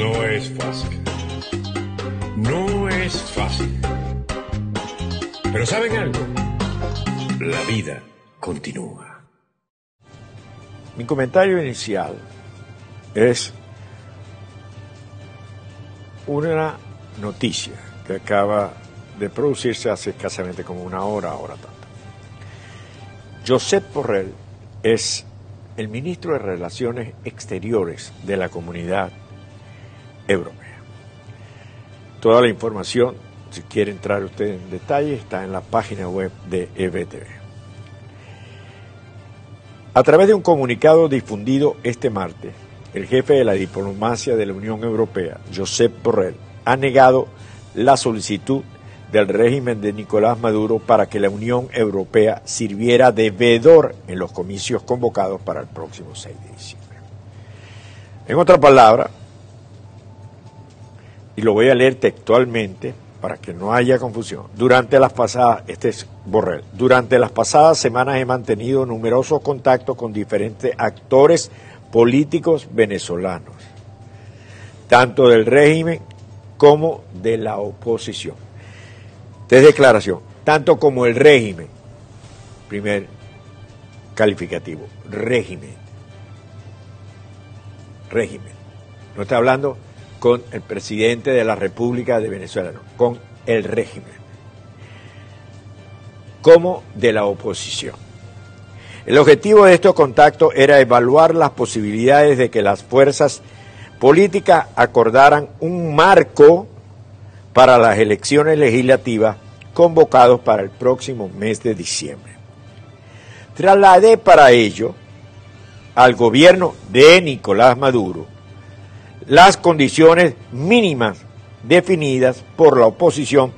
No es fácil. No es fácil. Pero ¿saben algo? La vida continúa. Mi comentario inicial es una noticia que acaba de producirse hace escasamente como una hora, hora tanto. Josep Borrell es el ministro de Relaciones Exteriores de la Comunidad Europea. Toda la información, si quiere entrar usted en detalle, está en la página web de EBTV. A través de un comunicado difundido este martes, el jefe de la diplomacia de la Unión Europea, Josep Borrell, ha negado la solicitud del régimen de Nicolás Maduro para que la Unión Europea sirviera de vedor en los comicios convocados para el próximo 6 de diciembre. En otra palabra, y lo voy a leer textualmente para que no haya confusión. Durante las pasadas, este es Borrell, durante las pasadas semanas he mantenido numerosos contactos con diferentes actores políticos venezolanos, tanto del régimen como de la oposición. De declaración, tanto como el régimen, primer calificativo, régimen, régimen. No está hablando con el presidente de la República de Venezuela, con el régimen, como de la oposición. El objetivo de estos contactos era evaluar las posibilidades de que las fuerzas políticas acordaran un marco para las elecciones legislativas convocados para el próximo mes de diciembre. Trasladé para ello al gobierno de Nicolás Maduro las condiciones mínimas definidas por la oposición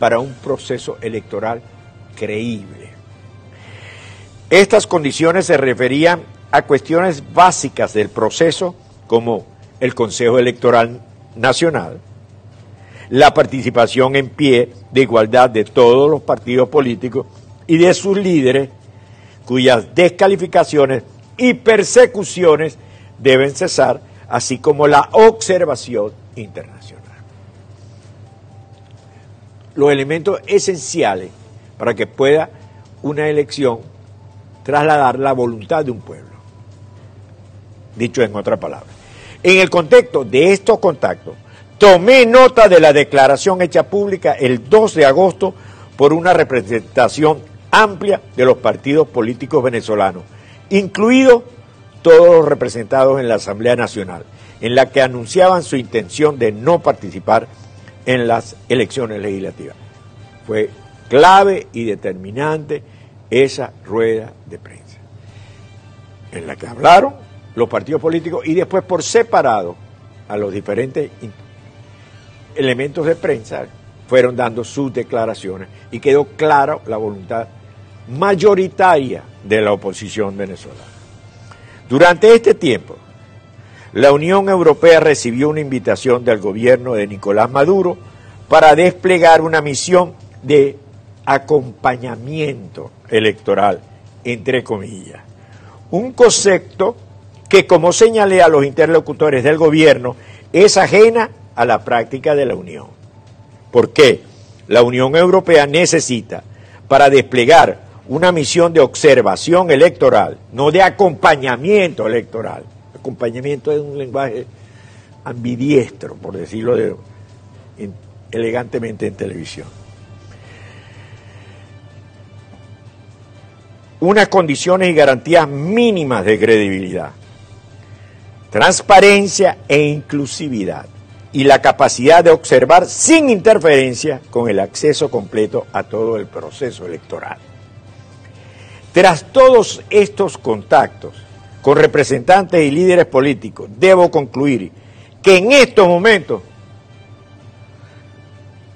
para un proceso electoral creíble. Estas condiciones se referían a cuestiones básicas del proceso como el Consejo Electoral Nacional, la participación en pie de igualdad de todos los partidos políticos y de sus líderes, cuyas descalificaciones y persecuciones deben cesar así como la observación internacional. Los elementos esenciales para que pueda una elección trasladar la voluntad de un pueblo. Dicho en otra palabra. En el contexto de estos contactos, tomé nota de la declaración hecha pública el 2 de agosto por una representación amplia de los partidos políticos venezolanos, incluidos todos los representados en la Asamblea Nacional, en la que anunciaban su intención de no participar en las elecciones legislativas. Fue clave y determinante esa rueda de prensa, en la que hablaron los partidos políticos y después por separado a los diferentes elementos de prensa fueron dando sus declaraciones y quedó clara la voluntad mayoritaria de la oposición venezolana. Durante este tiempo, la Unión Europea recibió una invitación del gobierno de Nicolás Maduro para desplegar una misión de acompañamiento electoral, entre comillas. Un concepto que, como señalé a los interlocutores del gobierno, es ajena a la práctica de la Unión. ¿Por qué? La Unión Europea necesita, para desplegar una misión de observación electoral, no de acompañamiento electoral. Acompañamiento es un lenguaje ambidiestro, por decirlo de, elegantemente en televisión. Unas condiciones y garantías mínimas de credibilidad, transparencia e inclusividad y la capacidad de observar sin interferencia con el acceso completo a todo el proceso electoral. Tras todos estos contactos con representantes y líderes políticos, debo concluir que en estos momentos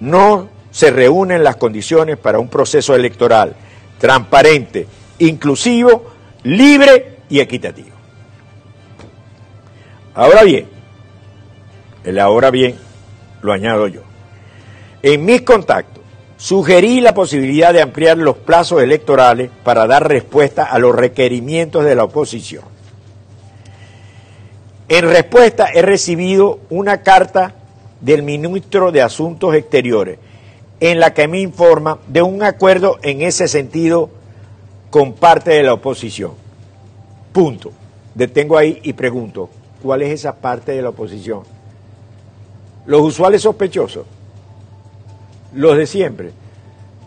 no se reúnen las condiciones para un proceso electoral transparente, inclusivo, libre y equitativo. Ahora bien, el ahora bien lo añado yo. En mis contactos Sugerí la posibilidad de ampliar los plazos electorales para dar respuesta a los requerimientos de la oposición. En respuesta he recibido una carta del ministro de Asuntos Exteriores en la que me informa de un acuerdo en ese sentido con parte de la oposición. Punto. Detengo ahí y pregunto, ¿cuál es esa parte de la oposición? Los usuales sospechosos, los de siempre,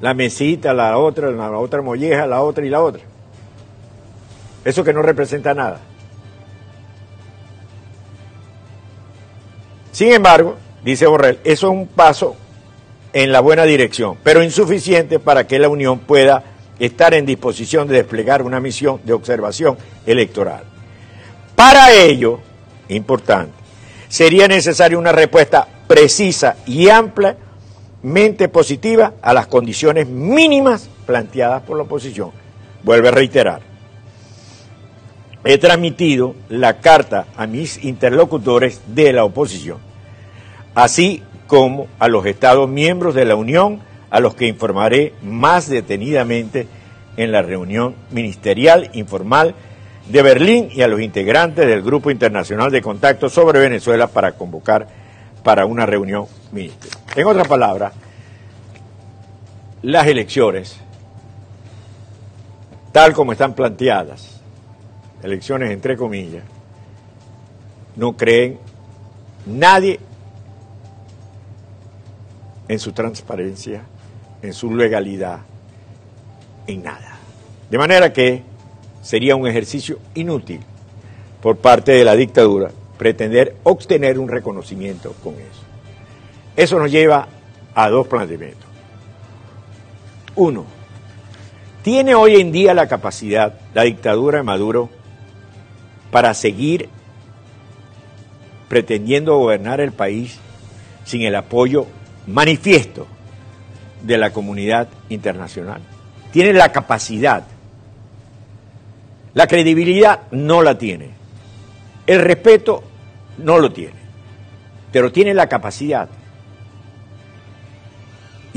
la mesita, la otra, la otra molleja, la otra y la otra. Eso que no representa nada. Sin embargo, dice Borrell, eso es un paso en la buena dirección, pero insuficiente para que la Unión pueda estar en disposición de desplegar una misión de observación electoral. Para ello, importante, sería necesaria una respuesta precisa y ampliamente positiva a las condiciones mínimas planteadas por la oposición. Vuelve a reiterar. He transmitido la carta a mis interlocutores de la oposición, así como a los Estados miembros de la Unión, a los que informaré más detenidamente en la reunión ministerial informal de Berlín y a los integrantes del Grupo Internacional de Contacto sobre Venezuela para convocar para una reunión ministerial. En otras palabras, las elecciones, tal como están planteadas, elecciones entre comillas, no creen nadie en su transparencia, en su legalidad, en nada. De manera que sería un ejercicio inútil por parte de la dictadura pretender obtener un reconocimiento con eso. Eso nos lleva a dos planteamientos. Uno, ¿tiene hoy en día la capacidad la dictadura de Maduro para seguir pretendiendo gobernar el país sin el apoyo manifiesto de la comunidad internacional? ¿Tiene la capacidad la credibilidad no la tiene. El respeto no lo tiene. Pero tiene la capacidad.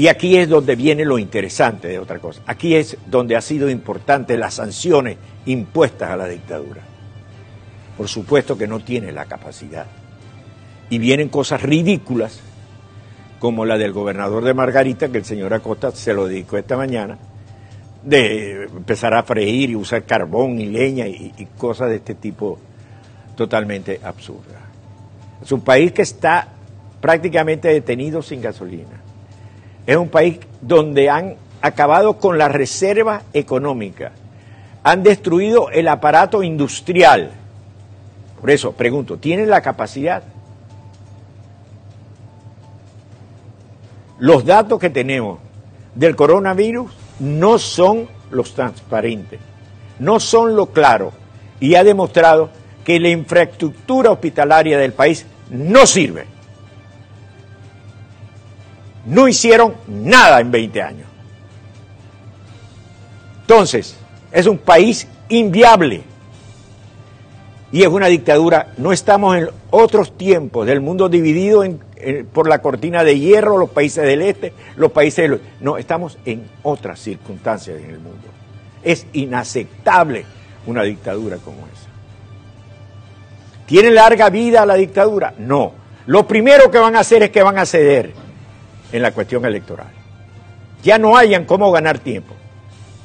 Y aquí es donde viene lo interesante de otra cosa. Aquí es donde ha sido importante las sanciones impuestas a la dictadura. Por supuesto que no tiene la capacidad. Y vienen cosas ridículas, como la del gobernador de Margarita, que el señor Acosta se lo dedicó esta mañana, de empezar a freír y usar carbón y leña y, cosas de este tipo totalmente absurdas. Es un país que está prácticamente detenido sin gasolina. Es un país donde han acabado con la reserva económica, han destruido el aparato industrial. Por eso, pregunto, ¿tienen la capacidad? Los datos que tenemos del coronavirus no son los transparentes, no son lo claro y ha demostrado que la infraestructura hospitalaria del país no sirve. No hicieron nada en 20 años. Entonces, es un país inviable y es una dictadura. No estamos en otros tiempos del mundo dividido en por la cortina de hierro, los países del este, los países del No, estamos en otras circunstancias en el mundo. Es inaceptable una dictadura como esa. ¿Tiene larga vida la dictadura? No. Lo primero que van a hacer es que van a ceder en la cuestión electoral. Ya no hayan cómo ganar tiempo.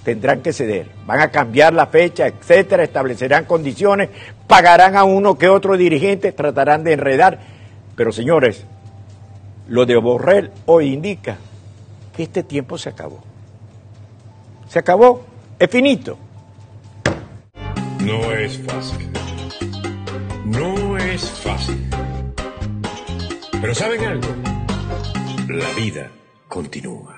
Tendrán que ceder. Van a cambiar la fecha, etcétera, establecerán condiciones, pagarán a uno que otro dirigente, tratarán de enredar. Pero señores, lo de Borrell hoy indica que este tiempo se acabó. Se acabó, es finito. No es fácil. No es fácil. Pero ¿saben algo? La vida continúa.